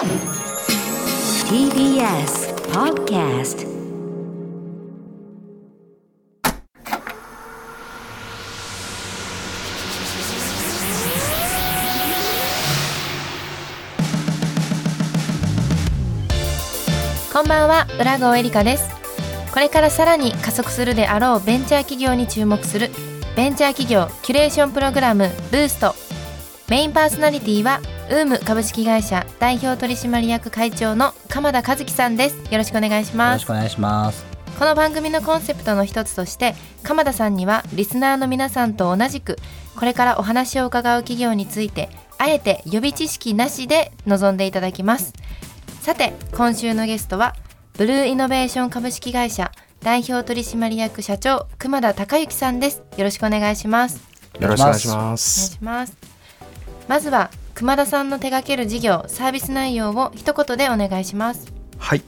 TBS Podcast こんばんは浦郷エリカです。これからさらに加速するであろうベンチャー企業に注目するベンチャー企業キュレーションプログラムブースト。メインパーソナリティはウーム株式会社代表取締役会長の鎌田和樹さんです。よろしくお願いしよます。ろしくお願いします。この番組のコンセプトの一つとして鎌田さんにはリスナーの皆さんと同じくこれからお話を伺う企業についてあえて予備知識なしで臨んでいただきます。さて今週のゲストはブルーイノベーション株式会社代表取締役社長熊田孝之さんです。よろしくお願いします。よろしくお願い。します。まずは熊田さんの手掛ける事業サービス内容を一言でお願いしますはい。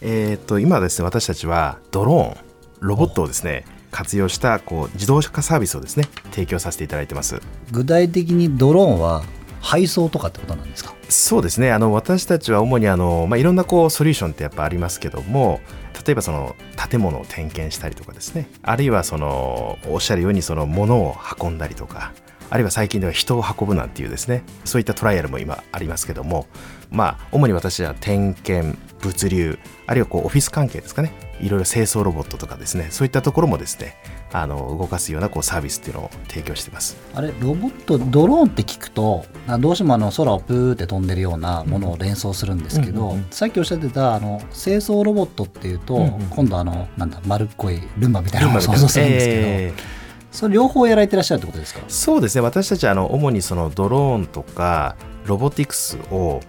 えーっと今ですね私たちはドローンロボットをですね活用したこう自動化サービスをですね提供させていただいてます。具体的にドローンは配送とかってことなんですか？そうですね。あの私たちは主にあのまあいろんなこうソリューションってやっぱありますけども。例えばその建物を点検したりとかですねあるいはそのおっしゃるようにその物を運んだりとかあるいは最近では人を運ぶなんていうですねそういったトライアルも今ありますけどもまあ主に私は点検物流あるいはこうオフィス関係ですかねいろいろ清掃ロボットとかですねそういったところもですねあの動かすようなこうサービスっていうのを提供してます。あれロボットドローンって聞くとあどうしてもあの空をプーって飛んでるようなものを連想するんですけど、うんうんうん。さっきおっしゃってたあの清掃ロボットっていうと、うんうん今度あのなんだ丸っこいルンバみたいなのを想像するんですけど、えーそれ両方やられてらっしゃるってことですか？そうですね。私たちはあの主にそのドローンとかロボティクスを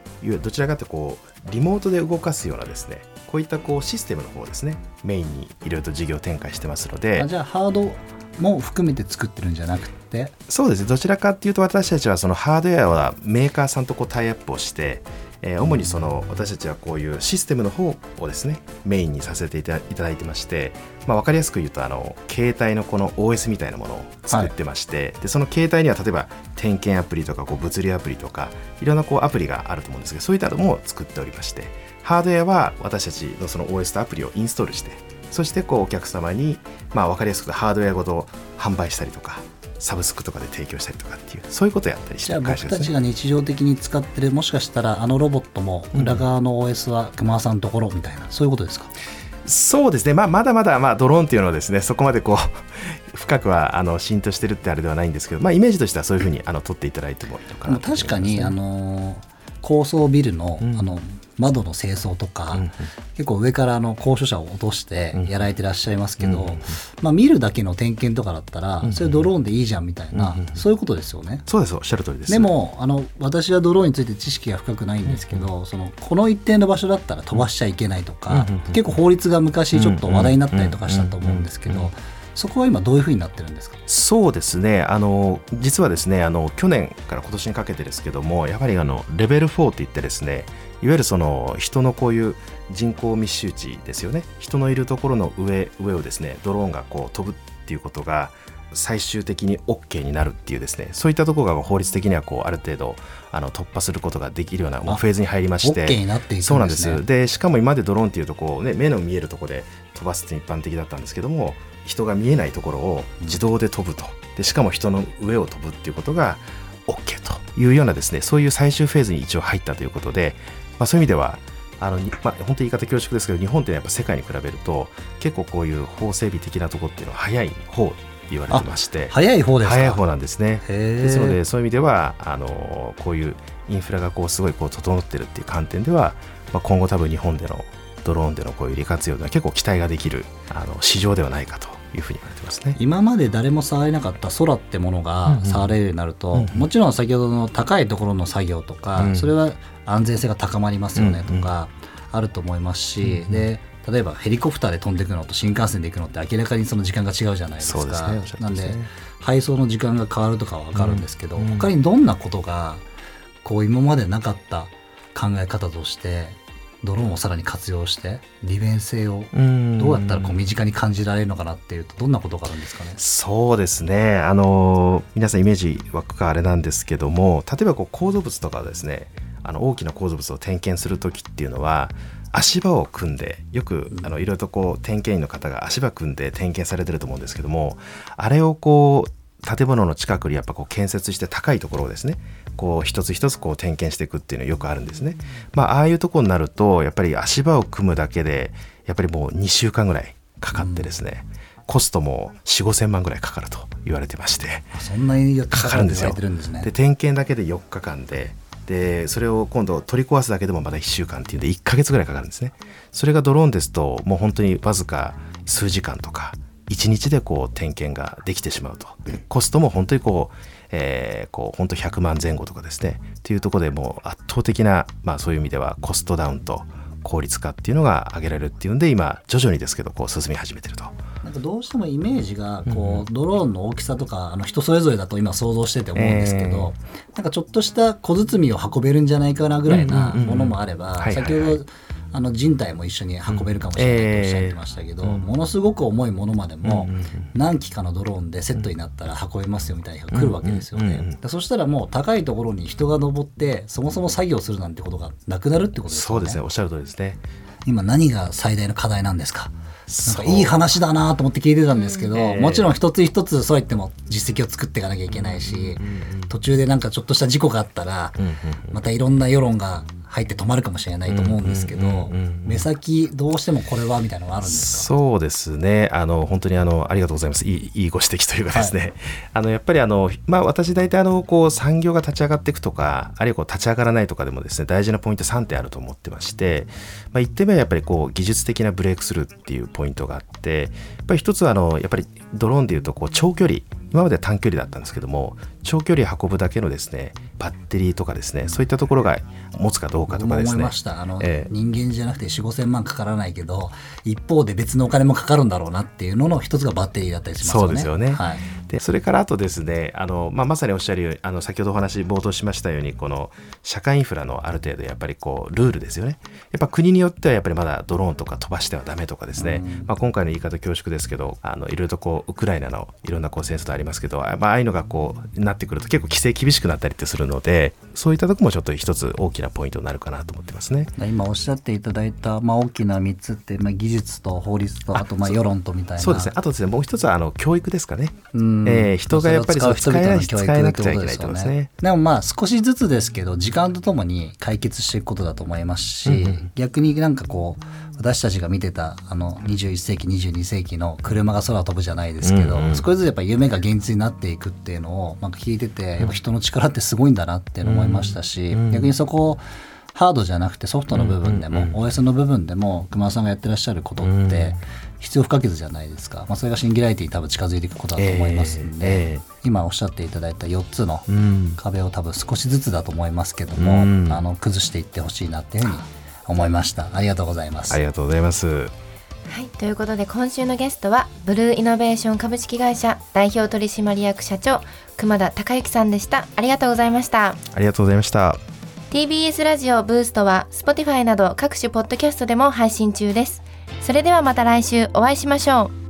どちらかというとこうリモートで動かすようなですねこういったこうシステムの方ですねメインにいろいろと事業展開してますので。あじゃあハードも含めて作ってるんじゃなくて？そうですね。どちらかっていうと私たちはそのハードウェアはメーカーさんとこうタイアップをして、えー主にその私たちはこういうシステムの方をですねメインにさせていただいてまして、まあ、分かりやすく言うとあの携帯のこの OS みたいなものを作ってまして、でその携帯には例えば点検アプリとかこう物流アプリとかいろんなこうアプリがあると思うんですけどそういったのも作っておりましてハードウェアは私たちのその OS とアプリをインストールしてそしてこうお客様に、まあ、分かりやすくハードウェアごと販売したりとかサブスクとかで提供したりとかっていうそういうことをやったりしてる会社ですね。たちが日常的に使ってるもしかしたらあのロボットも裏側の OS は熊さんのところみたいなそういうことですか？そうですね、まあ、まだまだまあドローンっていうのはですねそこまでこう 深くはあの浸透してるってあれではないんですけど、まあ、イメージとしてはそういうふうにあの取っていただいてもいいのかなと思いますね。確かにあの高層ビルの,、うん。あの窓の清掃とか、うんうん。結構上からあの高所者を落としてやられてらっしゃいますけど、うんまあ、見るだけの点検とかだったら、んうんそれドローンでいいじゃんみたいな、そういうことですよね。そうですおっしゃる通りです。でもあの私はドローンについて知識が深くないんですけど、そのこの一定の場所だったら飛ばしちゃいけないとか、結構法律が昔ちょっと話題になったりとかしたと思うんですけどそこは今どういうふうになってるんですか？そうですね。あの実はですねあの去年から今年にかけてですけどもやはりあのレベル4って言ってですねいわゆるその人のこういう人口密集地ですよね。人のいるところの上上をですねドローンがこう飛ぶっていうことが最終的に OK になるっていうですね。そういったところが法律的にはこうある程度あの突破することができるようなフェーズに入りまして。OK になっていくんですね。そうなんです。でしかも今までドローンっていうとこう、ね、目の見えるところで飛ばすって一般的だったんですけども人が見えないところを自動で飛ぶと。でしかも人の上を飛ぶっていうことが OK というようなですねそういう最終フェーズに一応入ったということで、まあ、そういう意味ではあのにまあ、本当に言い方恐縮ですけど日本ってやっぱ世界に比べると結構こういう法整備的なところっていうのは早い方言われてまして早い方ですか？早い方なんですね。ですのでそういう意味ではあのこういうインフラがこうすごいこう整ってるっていう観点では、まあ、今後多分日本でのドローンでのこういう利活用では結構期待ができるあの市場ではないかというふうに言われてますね。今まで誰も触れなかった空ってものうんがうん。触れるようになると、うんうん。もちろん先ほどの高いところの作業とか、うんそれは安全性が高まりますよねとかあると思いますし、うんうん。で例えばヘリコプターで飛んでいくのと新幹線で行くのって明らかにその時間が違うじゃないですか。ね。なんで配送の時間が変わるとかは分かるんですけど、うんうん。他にどんなことがこう今までなかった考え方としてドローンをさらに活用して利便性をどうやったらこう身近に感じられるのかなっていうとどんなことがあるんですかね？そうですね。あの皆さんイメージ湧くかあれなんですけども例えばこう構造物とかはですねあの大きな構造物を点検する時っていうのは足場を組んでよくあのいろいろとこう点検員の方が足場組んで点検されてると思うんですけどもあれをこう建物の近くにやっぱこう建設して高いところをですねこう一つ一つこう点検していくっていうのはよくあるんですね。まあああいうところになるとやっぱり足場を組むだけでやっぱりもう2週間ぐらいかかってですね、うんコストも4 5千万ぐらいかかると言われてましてそんなにかかるんですよ。で、ね、点検だけで4日間ででそれを今度取り壊すだけでもまだ1週間っていうんで1か月ぐらいかかるんですねそれがドローンですともう本当にわずか数時間とか1日でこう点検ができてしまうと。コストも本当にこう、えー、こう本当100万前後とかですね。っていうところでもう圧倒的な、まあ、そういう意味ではコストダウンと効率化っていうのが挙げられるっていうんで今徐々にですけどこう進み始めてると。なんかどうしてもイメージがこう、ドローンの大きさとかあの人それぞれだと今想像してて思うんですけど、なんかちょっとした小包を運べるんじゃないかなぐらいなものもあれば、先ほどあの人体も一緒に運べるかもしれないとおっしゃってましたけど、ものすごく重いものまでも何機かのドローンでセットになったら運べますよみたいな人が来るわけですよね。そしたらもう高いところに人が登ってそもそも作業するなんてことがなくなるってことですね。そうですね。おっしゃる通りですね。今何が最大の課題なんですか？なんかいい話だなと思って聞いてたんですけど、えー、もちろん一つ一つそうやっても実績を作っていかなきゃいけないし、途中でなんかちょっとした事故があったら、またいろんな世論が入って止まるかもしれないと思うんですけど、目先どうしてもこれはみたいなのがあるんですか？そうですね。あの本当にあのありがとうございます。いいいいご指摘というかですね、はい、あのやっぱりあの、まあ、私大体あのこう産業が立ち上がっていくとかあるいはこう立ち上がらないとかでもですね大事なポイント3点あると思ってまして、まあ、1点目はやっぱりこう技術的なブレイクスルーっていうポイントがあってやっぱり一つはあのやっぱりドローンでいうとこう長距離今までは短距離だったんですけども長距離運ぶだけのですねバッテリーとかですねそういったところが持つかどうかとかですね。あの、えー、人間じゃなくて4 5千万かからないけど一方で別のお金もかかるんだろうなっていうのの一つがバッテリーだったりしますよね。そうですよね、はい、でそれからあとですねあの、まあ、まさにおっしゃるようにあの先ほどお話冒頭しましたようにこの社会インフラのある程度やっぱりこうルールですよね。やっぱ国によってはやっぱりまだドローンとか飛ばしてはダメとかですね、うん、まあ、今回の言い方恐縮ですけどあのいろいろとこうウクライナのいろんなこう戦争とありますけど、まあ、ああいうのがこうなってくると結構規制厳しくなったりってするのでそういったとこもちょっと一つ大きなポイントになるかなと思ってますね。今おっしゃっていただいた、まあ、大きな3つって、まあ、技術と法律とあとまあ世論とみたいな。そうですね。あとですねもう一つはあの教育ですかね、えー、人がやっぱり使えない使えなくちゃいけないとですね。でもまあ少しずつですけど時間とともに解決していくことだと思いますし、うんうん、逆になんかこう私たちが見てたあの21世紀22世紀の車が空飛ぶじゃないですけど、うんうん、少しずつやっぱ夢が現実になっていくっていうのをなんか聞いててやっぱ人の力ってすごいんだなって思いましたし、うんうん、逆にそこをハードじゃなくてソフトの部分でも、うんうんうん、OS の部分でも熊田さんがやってらっしゃることって必要不可欠じゃないですか、まあ、それがシンギュラリティに多分近づいていくことだと思いますんで、えーえー、今おっしゃっていただいた4つの壁を多分少しずつだと思いますけども、うん、あの崩していってほしいなっていうふうに思いました。ありがとうございます。ありがとうございます。はい、ということで今週のゲストはブルーイノベーション株式会社代表取締役社長熊田孝之さんでした。ありがとうございました。ありがとうございました。TBS ラジオブーストは Spotify など各種ポッドキャストでも配信中ですそれではまた来週お会いしましょう。